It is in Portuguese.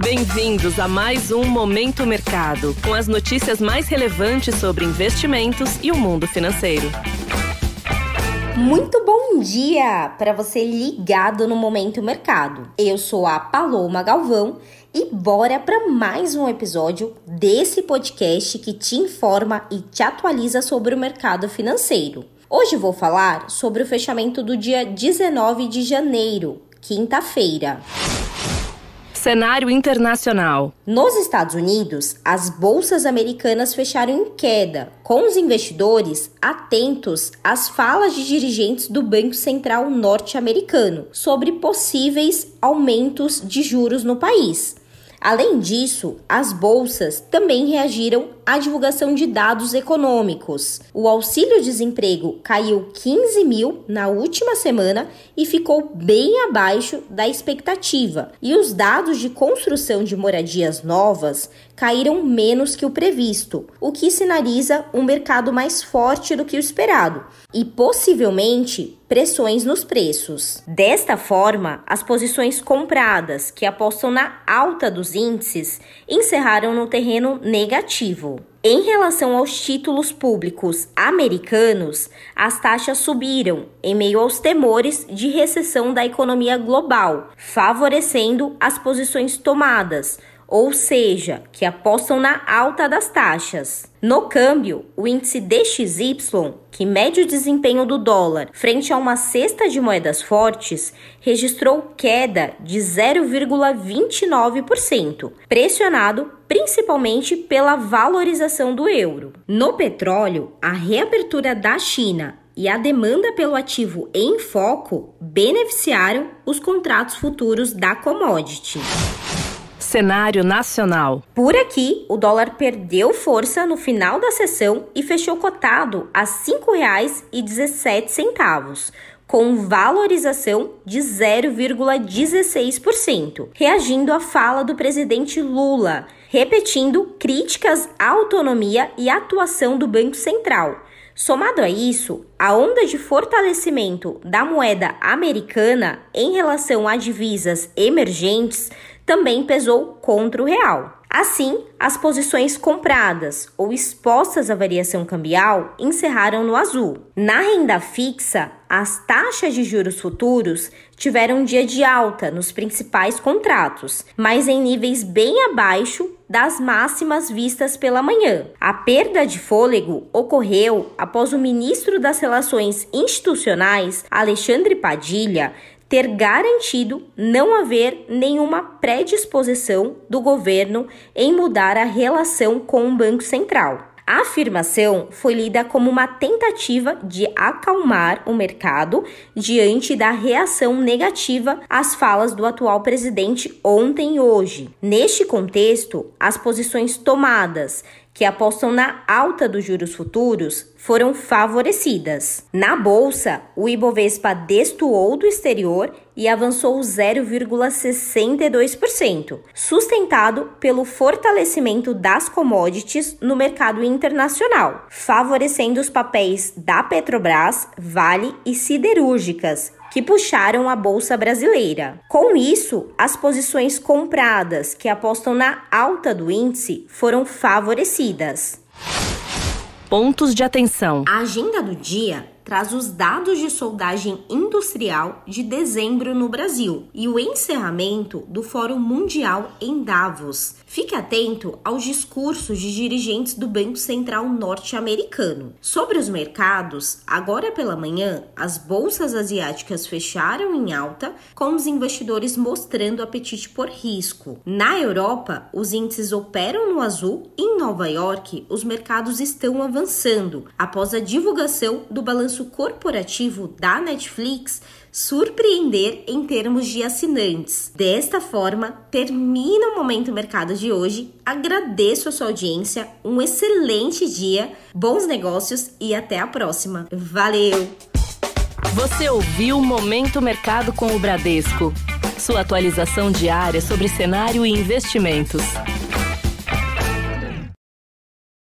Bem-vindos a mais um Momento Mercado, com as notícias mais relevantes sobre investimentos e o mundo financeiro. Muito bom dia para você ligado no Momento Mercado. Eu sou a Paloma Galvão e bora para mais um episódio desse podcast que te informa e te atualiza sobre o mercado financeiro. Hoje vou falar sobre o fechamento do dia 19 de janeiro, quinta-feira. Cenário internacional. Nos Estados Unidos, as bolsas americanas fecharam em queda, com os investidores atentos às falas de dirigentes do Banco Central norte-americano sobre possíveis aumentos de juros no país. Além disso, as bolsas também reagiram à divulgação de dados econômicos. O auxílio-desemprego caiu 15 mil na última semana e ficou bem abaixo da expectativa. E os dados de construção de moradias novas caíram menos que o previsto, o que sinaliza um mercado mais forte do que o esperado e possivelmente pressões nos preços. Desta forma, as posições compradas, que apostam na alta dos índices, encerraram no terreno negativo. Em relação aos títulos públicos americanos, as taxas subiram em meio aos temores de recessão da economia global, favorecendo as posições tomadas ou seja, que apostam na alta das taxas. No câmbio, o índice DXY, que mede o desempenho do dólar frente a uma cesta de moedas fortes, registrou queda de 0,29%, pressionado principalmente pela valorização do euro. No petróleo, a reabertura da China e a demanda pelo ativo em foco beneficiaram os contratos futuros da commodity. Cenário nacional. Por aqui, o dólar perdeu força no final da sessão e fechou cotado a R$ 5,17, com valorização de 0,16%, reagindo à fala do presidente Lula, repetindo críticas à autonomia e atuação do Banco Central. Somado a isso, a onda de fortalecimento da moeda americana em relação a divisas emergentes também pesou contra o real. Assim, as posições compradas ou expostas à variação cambial encerraram no azul. Na renda fixa, as taxas de juros futuros tiveram um dia de alta nos principais contratos, mas em níveis bem abaixo das máximas vistas pela manhã. A perda de fôlego ocorreu após o ministro das Relações Institucionais, Alexandre Padilha, ter garantido não haver nenhuma predisposição do governo em mudar a relação com o Banco Central. A afirmação foi lida como uma tentativa de acalmar o mercado diante da reação negativa às falas do atual presidente ontem e hoje. Neste contexto, as posições tomadas que apostam na alta dos juros futuros foram favorecidas. Na bolsa, o Ibovespa destoou do exterior e avançou 0,62%, sustentado pelo fortalecimento das commodities no mercado internacional, favorecendo os papéis da Petrobras, Vale e siderúrgicas, que puxaram a bolsa brasileira. Com isso, as posições compradas que apostam na alta do índice foram favorecidas. Pontos de atenção. A agenda do dia traz os dados de soldagem industrial de dezembro no Brasil e o encerramento do Fórum Mundial em Davos. Fique atento aos discursos de dirigentes do Banco Central norte-americano. Sobre os mercados, agora pela manhã, as bolsas asiáticas fecharam em alta, com os investidores mostrando apetite por risco. Na Europa, os índices operam no azul e em Nova York, os mercados estão avançando após a divulgação do balanço corporativo da Netflix surpreender em termos de assinantes. Desta forma, termina o Momento Mercado de hoje. Agradeço a sua audiência, um excelente dia, bons negócios e até a próxima. Valeu! Você ouviu Momento Mercado com o Bradesco. Sua atualização diária sobre cenário e investimentos.